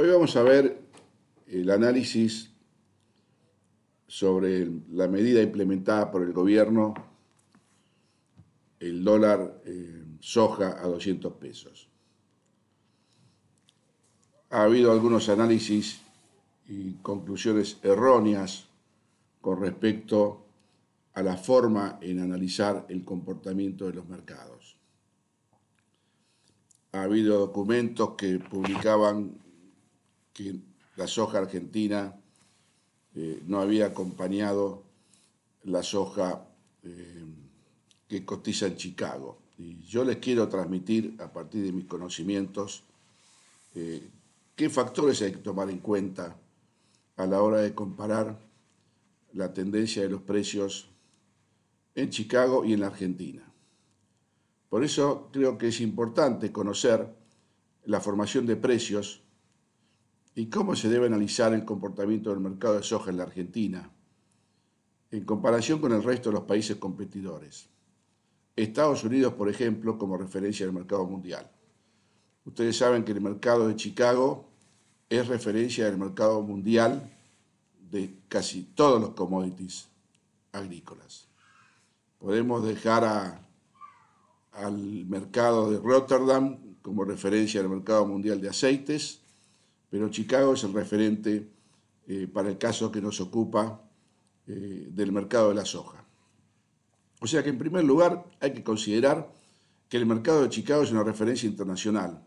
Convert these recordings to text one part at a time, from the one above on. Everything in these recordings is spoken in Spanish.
Hoy vamos a ver el análisis sobre la medida implementada por el gobierno, el dólar eh, soja a 200 pesos. Ha habido algunos análisis y conclusiones erróneas con respecto a la forma en analizar el comportamiento de los mercados. Ha habido documentos que publicaban que la soja argentina eh, no había acompañado la soja eh, que cotiza en Chicago. Y yo les quiero transmitir, a partir de mis conocimientos, eh, qué factores hay que tomar en cuenta a la hora de comparar la tendencia de los precios en Chicago y en la Argentina. Por eso creo que es importante conocer la formación de precios y cómo se debe analizar el comportamiento del mercado de soja en la Argentina en comparación con el resto de los países competidores. Estados Unidos, por ejemplo, como referencia del mercado mundial. Ustedes saben que el mercado de Chicago es referencia del mercado mundial de casi todos los commodities agrícolas. Podemos dejar al mercado de Rotterdam como referencia del mercado mundial de aceites, pero Chicago es el referente eh, para el caso que nos ocupa eh, del mercado de la soja. O sea que en primer lugar hay que considerar que el mercado de Chicago es una referencia internacional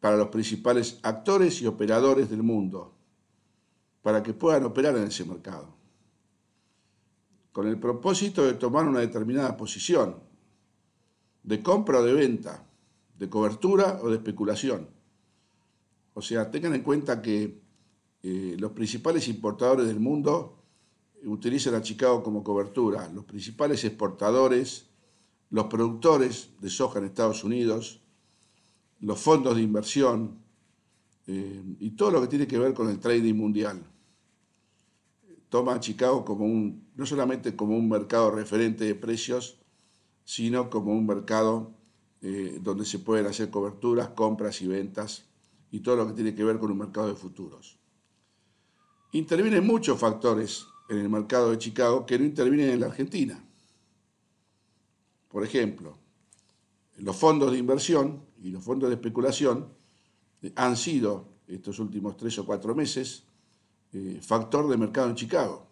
para los principales actores y operadores del mundo, para que puedan operar en ese mercado, con el propósito de tomar una determinada posición, de compra o de venta, de cobertura o de especulación. O sea, tengan en cuenta que eh, los principales importadores del mundo utilizan a Chicago como cobertura. Los principales exportadores, los productores de soja en Estados Unidos, los fondos de inversión eh, y todo lo que tiene que ver con el trading mundial. Toma a Chicago como un, no solamente como un mercado referente de precios, sino como un mercado eh, donde se pueden hacer coberturas, compras y ventas y todo lo que tiene que ver con un mercado de futuros. Intervienen muchos factores en el mercado de Chicago que no intervienen en la Argentina. Por ejemplo, los fondos de inversión y los fondos de especulación han sido estos últimos tres o cuatro meses eh, factor de mercado en Chicago,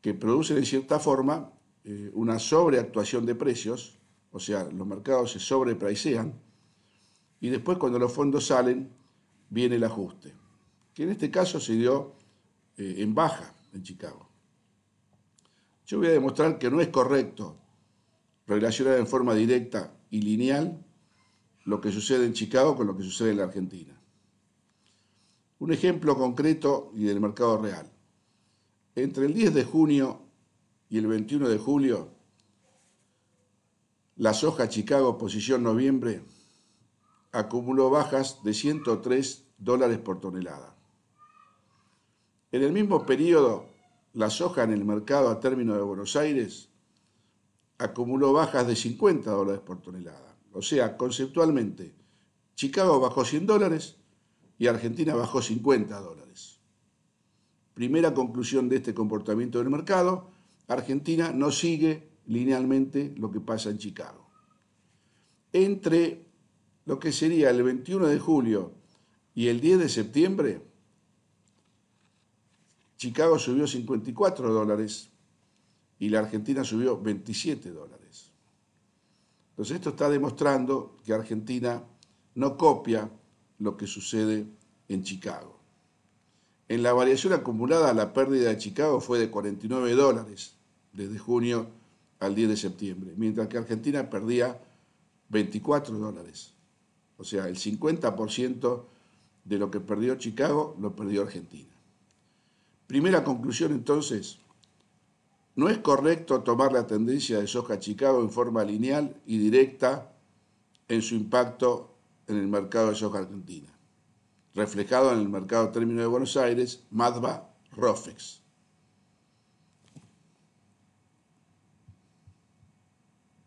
que produce de cierta forma eh, una sobreactuación de precios, o sea, los mercados se sobrepricean y después cuando los fondos salen viene el ajuste, que en este caso se dio eh, en baja en Chicago. Yo voy a demostrar que no es correcto relacionar en forma directa y lineal lo que sucede en Chicago con lo que sucede en la Argentina. Un ejemplo concreto y del mercado real. Entre el 10 de junio y el 21 de julio, la soja Chicago posición noviembre acumuló bajas de 103 dólares por tonelada. En el mismo periodo, la soja en el mercado a término de Buenos Aires acumuló bajas de 50 dólares por tonelada. O sea, conceptualmente, Chicago bajó 100 dólares y Argentina bajó 50 dólares. Primera conclusión de este comportamiento del mercado, Argentina no sigue linealmente lo que pasa en Chicago. Entre lo que sería el 21 de julio y el 10 de septiembre, Chicago subió 54 dólares y la Argentina subió 27 dólares. Entonces esto está demostrando que Argentina no copia lo que sucede en Chicago. En la variación acumulada, la pérdida de Chicago fue de 49 dólares desde junio al 10 de septiembre, mientras que Argentina perdía 24 dólares. O sea, el 50% de lo que perdió Chicago lo perdió Argentina. Primera conclusión entonces, no es correcto tomar la tendencia de soja Chicago en forma lineal y directa en su impacto en el mercado de soja argentina, reflejado en el mercado término de Buenos Aires, MADBA, ROFEX.